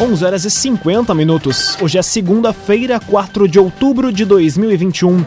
11 horas e 50 minutos. Hoje é segunda-feira, 4 de outubro de 2021.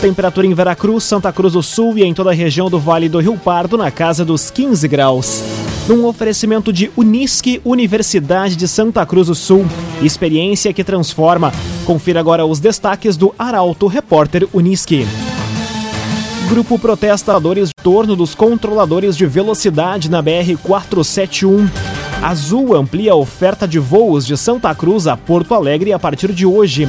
Temperatura em Veracruz, Santa Cruz do Sul e em toda a região do Vale do Rio Pardo na casa dos 15 graus. Num oferecimento de Unisque, Universidade de Santa Cruz do Sul. Experiência que transforma. Confira agora os destaques do Arauto Repórter Unisque. Grupo protesta dores em torno dos controladores de velocidade na BR 471. Azul amplia a oferta de voos de Santa Cruz a Porto Alegre a partir de hoje.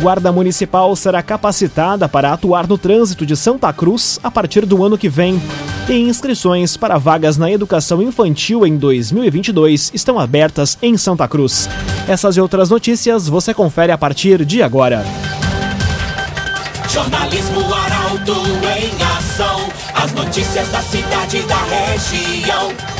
Guarda Municipal será capacitada para atuar no trânsito de Santa Cruz a partir do ano que vem. E inscrições para vagas na educação infantil em 2022 estão abertas em Santa Cruz. Essas e outras notícias você confere a partir de agora. Jornalismo Arauto em ação. As notícias da cidade e da região.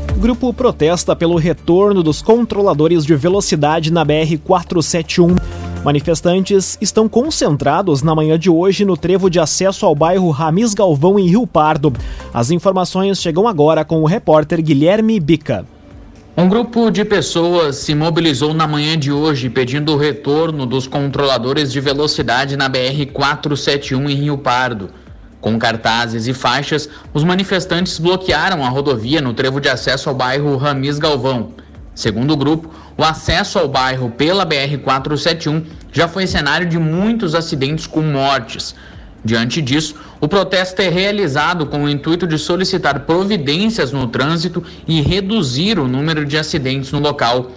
Grupo protesta pelo retorno dos controladores de velocidade na BR 471. Manifestantes estão concentrados na manhã de hoje no trevo de acesso ao bairro Ramis Galvão em Rio Pardo. As informações chegam agora com o repórter Guilherme Bica. Um grupo de pessoas se mobilizou na manhã de hoje pedindo o retorno dos controladores de velocidade na BR 471 em Rio Pardo. Com cartazes e faixas, os manifestantes bloquearam a rodovia no trevo de acesso ao bairro Ramis Galvão. Segundo o grupo, o acesso ao bairro pela BR-471 já foi cenário de muitos acidentes com mortes. Diante disso, o protesto é realizado com o intuito de solicitar providências no trânsito e reduzir o número de acidentes no local.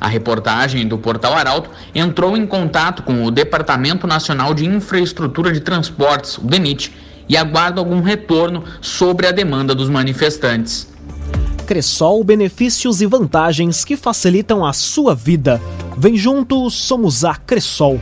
A reportagem do Portal Arauto entrou em contato com o Departamento Nacional de Infraestrutura de Transportes, o DENIT, e aguarda algum retorno sobre a demanda dos manifestantes. Cressol, benefícios e vantagens que facilitam a sua vida. Vem junto, somos a Cressol.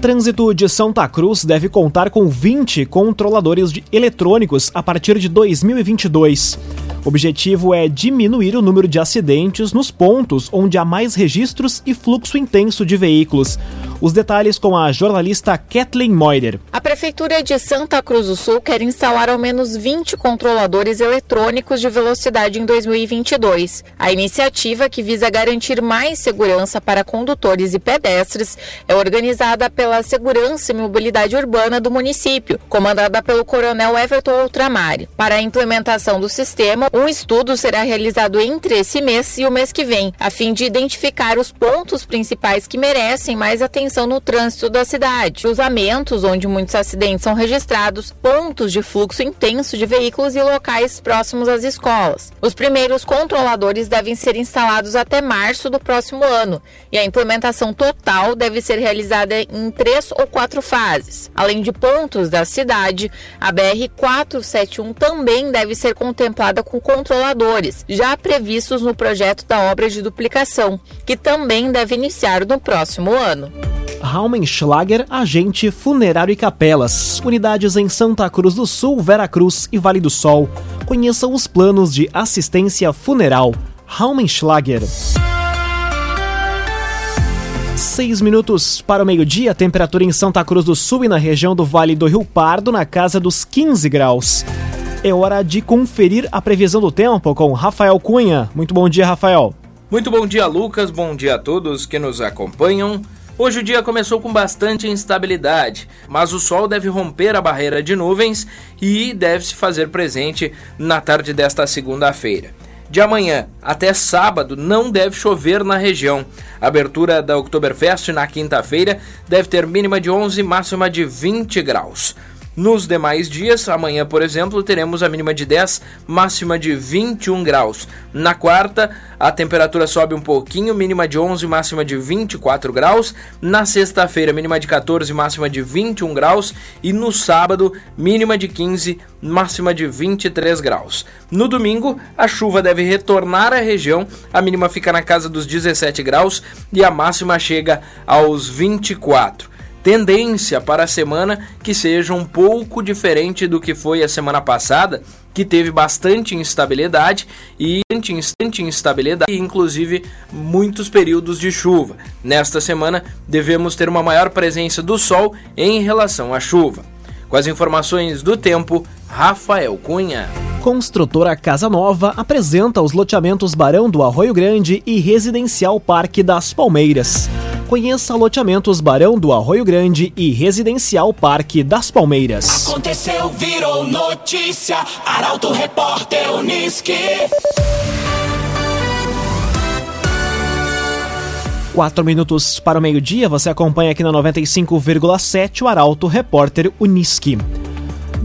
Trânsito de Santa Cruz deve contar com 20 controladores de eletrônicos a partir de 2022. O objetivo é diminuir o número de acidentes nos pontos onde há mais registros e fluxo intenso de veículos. Os detalhes com a jornalista Kathleen Moider. A Prefeitura de Santa Cruz do Sul quer instalar ao menos 20 controladores eletrônicos de velocidade em 2022. A iniciativa, que visa garantir mais segurança para condutores e pedestres, é organizada pela Segurança e Mobilidade Urbana do município, comandada pelo Coronel Everton Ultramar. Para a implementação do sistema, um estudo será realizado entre esse mês e o mês que vem, a fim de identificar os pontos principais que merecem mais atenção no trânsito da cidade, cruzamentos onde muitos acidentes são registrados, pontos de fluxo intenso de veículos e locais próximos às escolas. Os primeiros controladores devem ser instalados até março do próximo ano e a implementação total deve ser realizada em três ou quatro fases. Além de pontos da cidade, a BR 471 também deve ser contemplada com controladores, já previstos no projeto da obra de duplicação, que também deve iniciar no próximo ano. Raumenschlager, agente funerário e capelas. Unidades em Santa Cruz do Sul, Veracruz e Vale do Sol. Conheça os planos de assistência funeral. Raumenschlager. Seis minutos para o meio-dia, temperatura em Santa Cruz do Sul e na região do Vale do Rio Pardo na casa dos 15 graus. É hora de conferir a previsão do tempo com Rafael Cunha. Muito bom dia, Rafael. Muito bom dia, Lucas. Bom dia a todos que nos acompanham. Hoje o dia começou com bastante instabilidade, mas o sol deve romper a barreira de nuvens e deve se fazer presente na tarde desta segunda-feira. De amanhã até sábado não deve chover na região. A abertura da Oktoberfest na quinta-feira deve ter mínima de 11 e máxima de 20 graus. Nos demais dias, amanhã, por exemplo, teremos a mínima de 10, máxima de 21 graus. Na quarta, a temperatura sobe um pouquinho, mínima de 11, máxima de 24 graus. Na sexta-feira, mínima de 14, máxima de 21 graus. E no sábado, mínima de 15, máxima de 23 graus. No domingo, a chuva deve retornar à região, a mínima fica na casa dos 17 graus e a máxima chega aos 24. Tendência para a semana que seja um pouco diferente do que foi a semana passada, que teve bastante instabilidade e bastante instabilidade, inclusive muitos períodos de chuva. Nesta semana devemos ter uma maior presença do sol em relação à chuva. Com as informações do tempo, Rafael Cunha. Construtora Casa Nova apresenta os loteamentos Barão do Arroio Grande e Residencial Parque das Palmeiras. Conheça loteamentos Barão do Arroio Grande e Residencial Parque das Palmeiras. Aconteceu, virou notícia. Arauto Repórter Uniski. Quatro minutos para o meio-dia, você acompanha aqui na 95,7 o Arauto Repórter Uniski.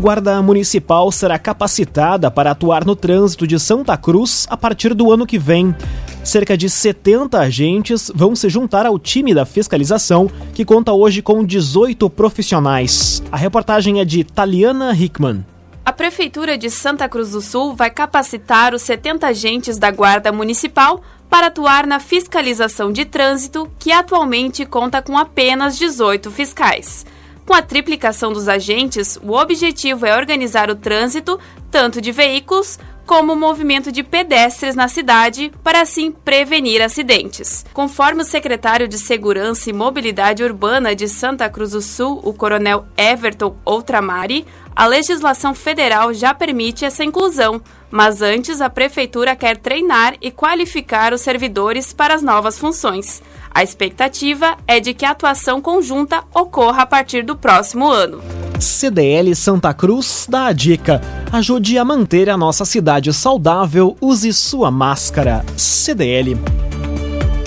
Guarda Municipal será capacitada para atuar no trânsito de Santa Cruz a partir do ano que vem. Cerca de 70 agentes vão se juntar ao time da fiscalização, que conta hoje com 18 profissionais. A reportagem é de Taliana Hickman. A Prefeitura de Santa Cruz do Sul vai capacitar os 70 agentes da Guarda Municipal para atuar na fiscalização de trânsito, que atualmente conta com apenas 18 fiscais. Com a triplicação dos agentes, o objetivo é organizar o trânsito, tanto de veículos como o movimento de pedestres na cidade, para assim prevenir acidentes. Conforme o secretário de Segurança e Mobilidade Urbana de Santa Cruz do Sul, o coronel Everton Outramari, a legislação federal já permite essa inclusão, mas antes a prefeitura quer treinar e qualificar os servidores para as novas funções. A expectativa é de que a atuação conjunta ocorra a partir do próximo ano. CDL Santa Cruz dá a dica: ajude a manter a nossa cidade saudável, use sua máscara. CDL.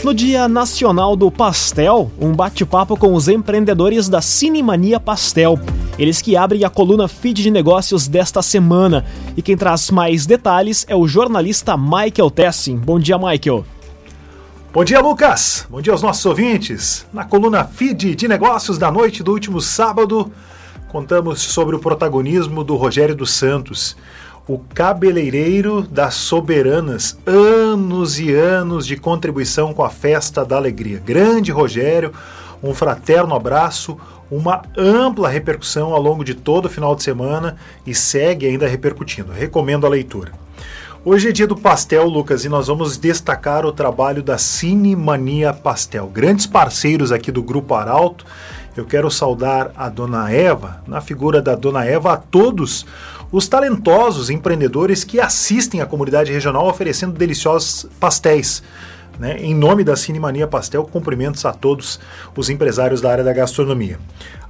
No Dia Nacional do Pastel, um bate-papo com os empreendedores da Cinemania Pastel. Eles que abrem a coluna Feed de Negócios desta semana. E quem traz mais detalhes é o jornalista Michael Tessin. Bom dia, Michael. Bom dia, Lucas. Bom dia aos nossos ouvintes. Na coluna Feed de Negócios da noite do último sábado, contamos sobre o protagonismo do Rogério dos Santos, o cabeleireiro das soberanas, anos e anos de contribuição com a festa da alegria. Grande Rogério, um fraterno abraço, uma ampla repercussão ao longo de todo o final de semana e segue ainda repercutindo. Recomendo a leitura. Hoje é dia do pastel, Lucas, e nós vamos destacar o trabalho da Cine Mania Pastel. Grandes parceiros aqui do Grupo Arauto. Eu quero saudar a Dona Eva, na figura da Dona Eva, a todos os talentosos empreendedores que assistem a comunidade regional oferecendo deliciosos pastéis. Né? Em nome da Cinemania Pastel, cumprimentos a todos os empresários da área da gastronomia.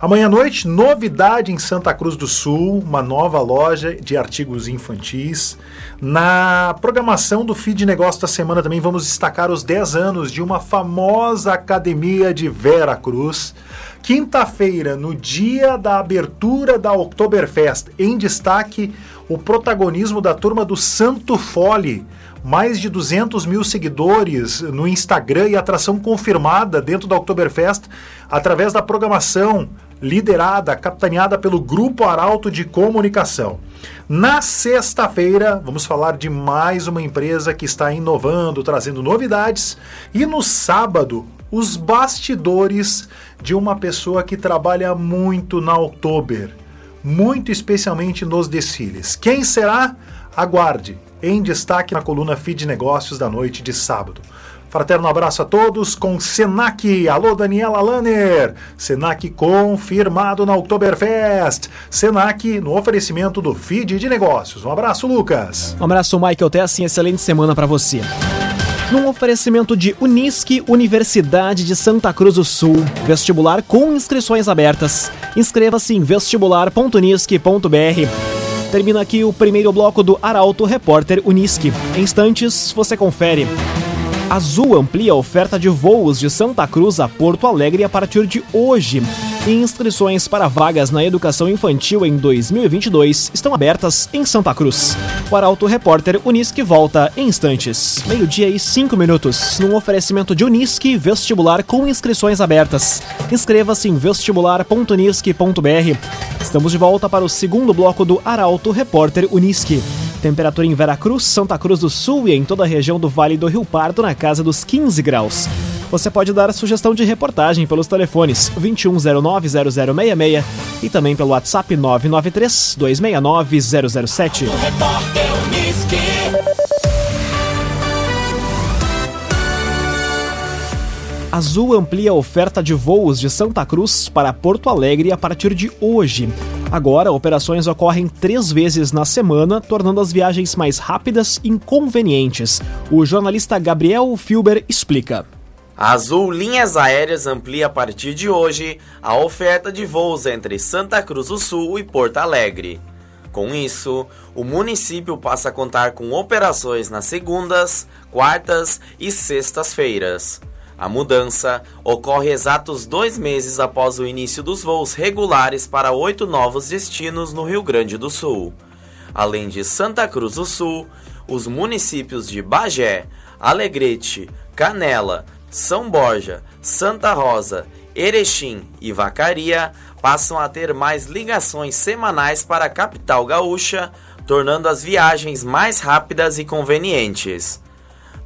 Amanhã à noite, novidade em Santa Cruz do Sul, uma nova loja de artigos infantis. Na programação do Feed Negócio da semana também vamos destacar os 10 anos de uma famosa academia de Vera Cruz. Quinta-feira, no dia da abertura da Oktoberfest, em destaque o protagonismo da turma do Santo Fole. Mais de 200 mil seguidores no Instagram e atração confirmada dentro da Oktoberfest através da programação liderada, capitaneada pelo Grupo Arauto de Comunicação. Na sexta-feira, vamos falar de mais uma empresa que está inovando, trazendo novidades. E no sábado, os bastidores de uma pessoa que trabalha muito na Oktober, muito especialmente nos desfiles. Quem será? Aguarde, em destaque na coluna Feed Negócios da noite de sábado. Fraterno abraço a todos com Senac. Alô, Daniela Lanner. Senac confirmado na Oktoberfest. Senac no oferecimento do Feed de Negócios. Um abraço, Lucas. Um abraço, Michael. Assim, excelente semana para você. Num oferecimento de Unisque, Universidade de Santa Cruz do Sul. Vestibular com inscrições abertas. Inscreva-se em vestibular.unisque.br. Termina aqui o primeiro bloco do Arauto Repórter Unisque. Em instantes, você confere. Azul amplia a oferta de voos de Santa Cruz a Porto Alegre a partir de hoje. E inscrições para vagas na educação infantil em 2022 estão abertas em Santa Cruz. O Arauto Repórter Unisque volta em instantes. Meio-dia e cinco minutos, num oferecimento de Unisque Vestibular com inscrições abertas. Inscreva-se em vestibular.unisque.br. Estamos de volta para o segundo bloco do Arauto Repórter Unisque. Temperatura em Veracruz, Santa Cruz do Sul e em toda a região do Vale do Rio Pardo na casa dos 15 graus. Você pode dar sugestão de reportagem pelos telefones 2109-0066 e também pelo WhatsApp 993-269-007. Azul amplia a oferta de voos de Santa Cruz para Porto Alegre a partir de hoje. Agora, operações ocorrem três vezes na semana, tornando as viagens mais rápidas e inconvenientes. O jornalista Gabriel Filber explica. A Azul Linhas Aéreas amplia a partir de hoje a oferta de voos entre Santa Cruz do Sul e Porto Alegre. Com isso, o município passa a contar com operações nas segundas, quartas e sextas-feiras. A mudança ocorre exatos dois meses após o início dos voos regulares para oito novos destinos no Rio Grande do Sul. Além de Santa Cruz do Sul, os municípios de Bagé, Alegrete, Canela, São Borja, Santa Rosa, Erechim e Vacaria passam a ter mais ligações semanais para a capital gaúcha, tornando as viagens mais rápidas e convenientes.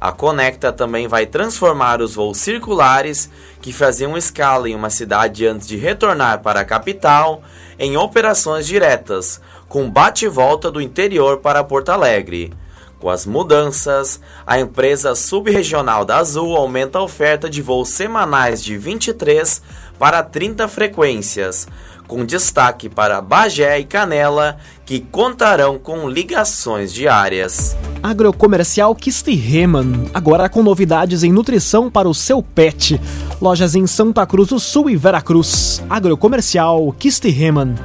A Conecta também vai transformar os voos circulares, que faziam escala em uma cidade antes de retornar para a capital, em operações diretas, com bate-volta do interior para Porto Alegre. Com as mudanças, a empresa subregional da Azul aumenta a oferta de voos semanais de 23 para 30 frequências, com destaque para Bagé e Canela, que contarão com ligações diárias. Agrocomercial Kistiheman, agora com novidades em nutrição para o seu pet. Lojas em Santa Cruz do Sul e Veracruz. Agrocomercial Kistiheman.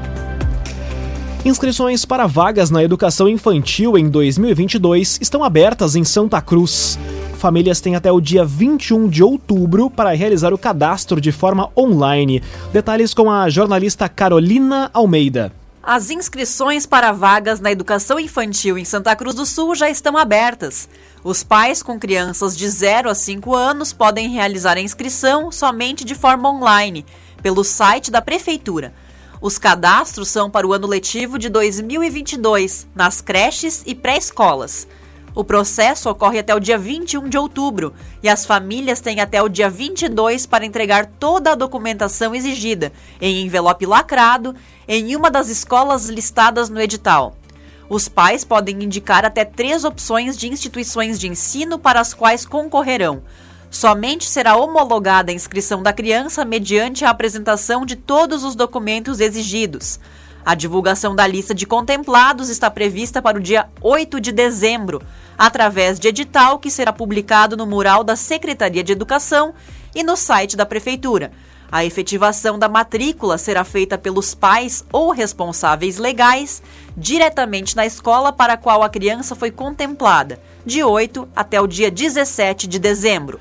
Inscrições para vagas na educação infantil em 2022 estão abertas em Santa Cruz. Famílias têm até o dia 21 de outubro para realizar o cadastro de forma online. Detalhes com a jornalista Carolina Almeida. As inscrições para vagas na educação infantil em Santa Cruz do Sul já estão abertas. Os pais com crianças de 0 a 5 anos podem realizar a inscrição somente de forma online, pelo site da Prefeitura. Os cadastros são para o ano letivo de 2022, nas creches e pré-escolas. O processo ocorre até o dia 21 de outubro e as famílias têm até o dia 22 para entregar toda a documentação exigida, em envelope lacrado, em uma das escolas listadas no edital. Os pais podem indicar até três opções de instituições de ensino para as quais concorrerão. Somente será homologada a inscrição da criança mediante a apresentação de todos os documentos exigidos. A divulgação da lista de contemplados está prevista para o dia 8 de dezembro, através de edital que será publicado no mural da Secretaria de Educação e no site da Prefeitura. A efetivação da matrícula será feita pelos pais ou responsáveis legais diretamente na escola para a qual a criança foi contemplada, de 8 até o dia 17 de dezembro.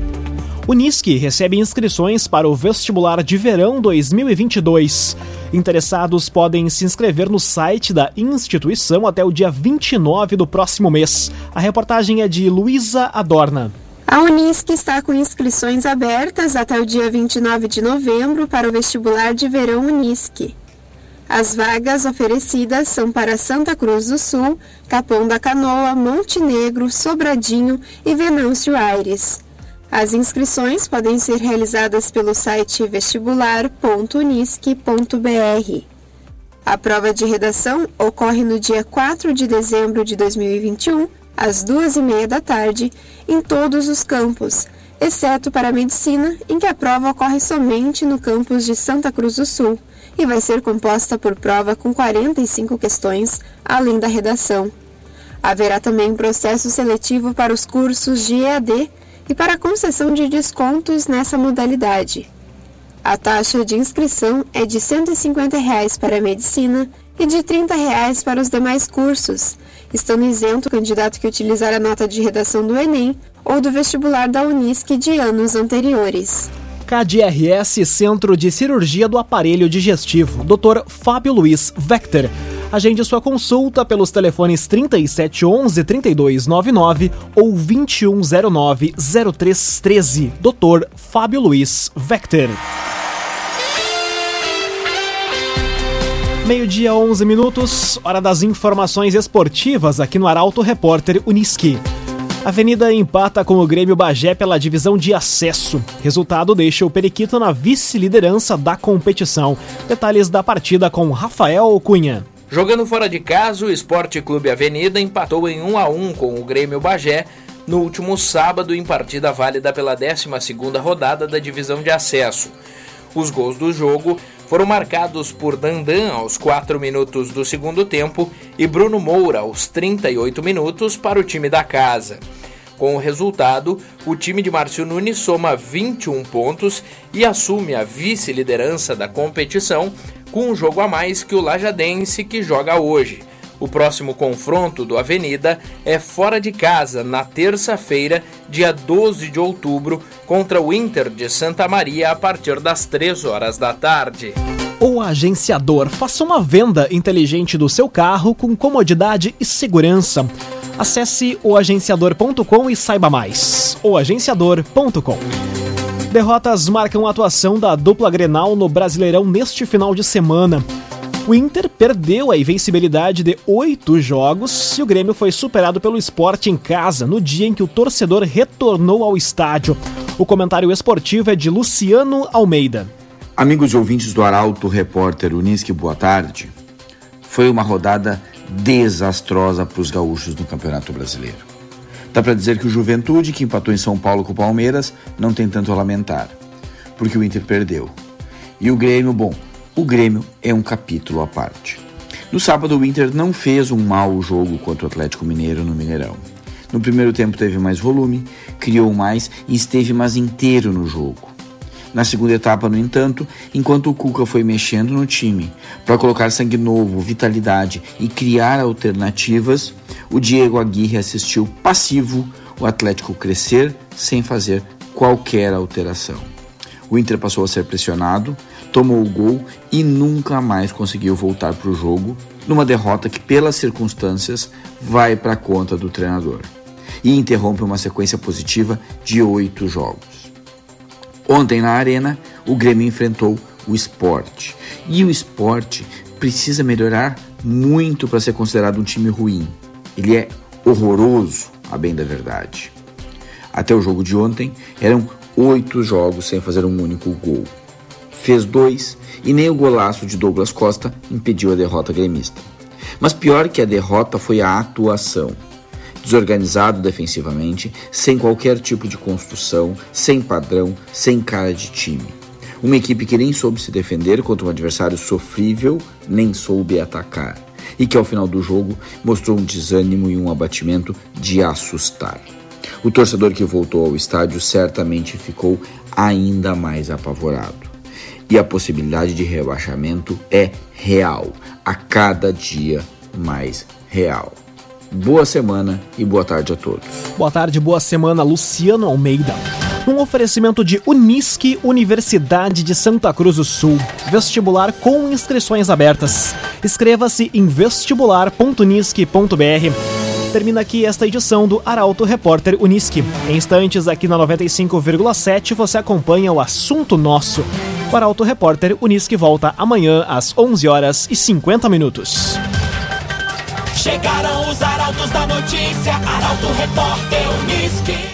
Unisque recebe inscrições para o vestibular de verão 2022. Interessados podem se inscrever no site da instituição até o dia 29 do próximo mês. A reportagem é de Luísa Adorna. A Unisc está com inscrições abertas até o dia 29 de novembro para o vestibular de verão Unisc. As vagas oferecidas são para Santa Cruz do Sul, Capão da Canoa, Montenegro, Sobradinho e Venâncio Aires. As inscrições podem ser realizadas pelo site vestibular.unisc.br. A prova de redação ocorre no dia 4 de dezembro de 2021, às duas e meia da tarde, em todos os campos, exceto para a medicina, em que a prova ocorre somente no campus de Santa Cruz do Sul e vai ser composta por prova com 45 questões, além da redação. Haverá também processo seletivo para os cursos de EAD e para concessão de descontos nessa modalidade. A taxa de inscrição é de 150 reais para a medicina e de 30 reais para os demais cursos, estando isento o candidato que utilizar a nota de redação do Enem ou do vestibular da Unisc de anos anteriores. KDRS Centro de Cirurgia do Aparelho Digestivo, Dr. Fábio Luiz Vector. Agende sua consulta pelos telefones 3711 3299 ou 2109 0313. Dr. Fábio Luiz Vector. Meio-dia, 11 minutos, hora das informações esportivas aqui no Arauto Repórter Uniski. Avenida empata com o Grêmio Bagé pela divisão de acesso. Resultado deixa o Periquito na vice-liderança da competição. Detalhes da partida com Rafael Cunha. Jogando fora de casa, o Esporte Clube Avenida empatou em 1 a 1 com o Grêmio Bagé no último sábado em partida válida pela 12ª rodada da divisão de acesso. Os gols do jogo foram marcados por Dandan aos 4 minutos do segundo tempo e Bruno Moura aos 38 minutos para o time da casa. Com o resultado, o time de Márcio Nunes soma 21 pontos e assume a vice-liderança da competição com um jogo a mais que o Lajadense que joga hoje. O próximo confronto do Avenida é fora de casa, na terça-feira, dia 12 de outubro, contra o Inter de Santa Maria, a partir das 3 horas da tarde. O agenciador faça uma venda inteligente do seu carro com comodidade e segurança. Acesse oagenciador.com e saiba mais. oagenciador.com Derrotas marcam a atuação da dupla Grenal no Brasileirão neste final de semana. O Inter perdeu a invencibilidade de oito jogos e o Grêmio foi superado pelo esporte em casa no dia em que o torcedor retornou ao estádio. O comentário esportivo é de Luciano Almeida. Amigos e ouvintes do Arauto Repórter Unisque, boa tarde. Foi uma rodada desastrosa para os gaúchos no Campeonato Brasileiro. Dá para dizer que o Juventude, que empatou em São Paulo com o Palmeiras, não tem tanto a lamentar, porque o Inter perdeu. E o Grêmio, bom, o Grêmio é um capítulo à parte. No sábado, o Inter não fez um mau jogo contra o Atlético Mineiro no Mineirão. No primeiro tempo teve mais volume, criou mais e esteve mais inteiro no jogo. Na segunda etapa, no entanto, enquanto o Cuca foi mexendo no time para colocar sangue novo, vitalidade e criar alternativas, o Diego Aguirre assistiu passivo o Atlético crescer sem fazer qualquer alteração. O Inter passou a ser pressionado, tomou o gol e nunca mais conseguiu voltar para o jogo, numa derrota que, pelas circunstâncias, vai para a conta do treinador e interrompe uma sequência positiva de oito jogos. Ontem na Arena, o Grêmio enfrentou o esporte. E o esporte precisa melhorar muito para ser considerado um time ruim. Ele é horroroso, a bem da verdade. Até o jogo de ontem, eram oito jogos sem fazer um único gol. Fez dois e nem o golaço de Douglas Costa impediu a derrota gremista. Mas pior que a derrota foi a atuação desorganizado defensivamente, sem qualquer tipo de construção, sem padrão, sem cara de time. Uma equipe que nem soube se defender contra um adversário sofrível, nem soube atacar, e que ao final do jogo mostrou um desânimo e um abatimento de assustar. O torcedor que voltou ao estádio certamente ficou ainda mais apavorado. E a possibilidade de rebaixamento é real, a cada dia mais real. Boa semana e boa tarde a todos. Boa tarde, boa semana, Luciano Almeida. Um oferecimento de Unisque, Universidade de Santa Cruz do Sul. Vestibular com inscrições abertas. Inscreva-se em vestibular.unisque.br. Termina aqui esta edição do Arauto Repórter Unisque. Em instantes, aqui na 95,7, você acompanha o assunto nosso. O Arauto Repórter Unisque volta amanhã às 11 horas e 50 minutos. Chegaram os arautos da notícia, Arauto Repórter Unisque.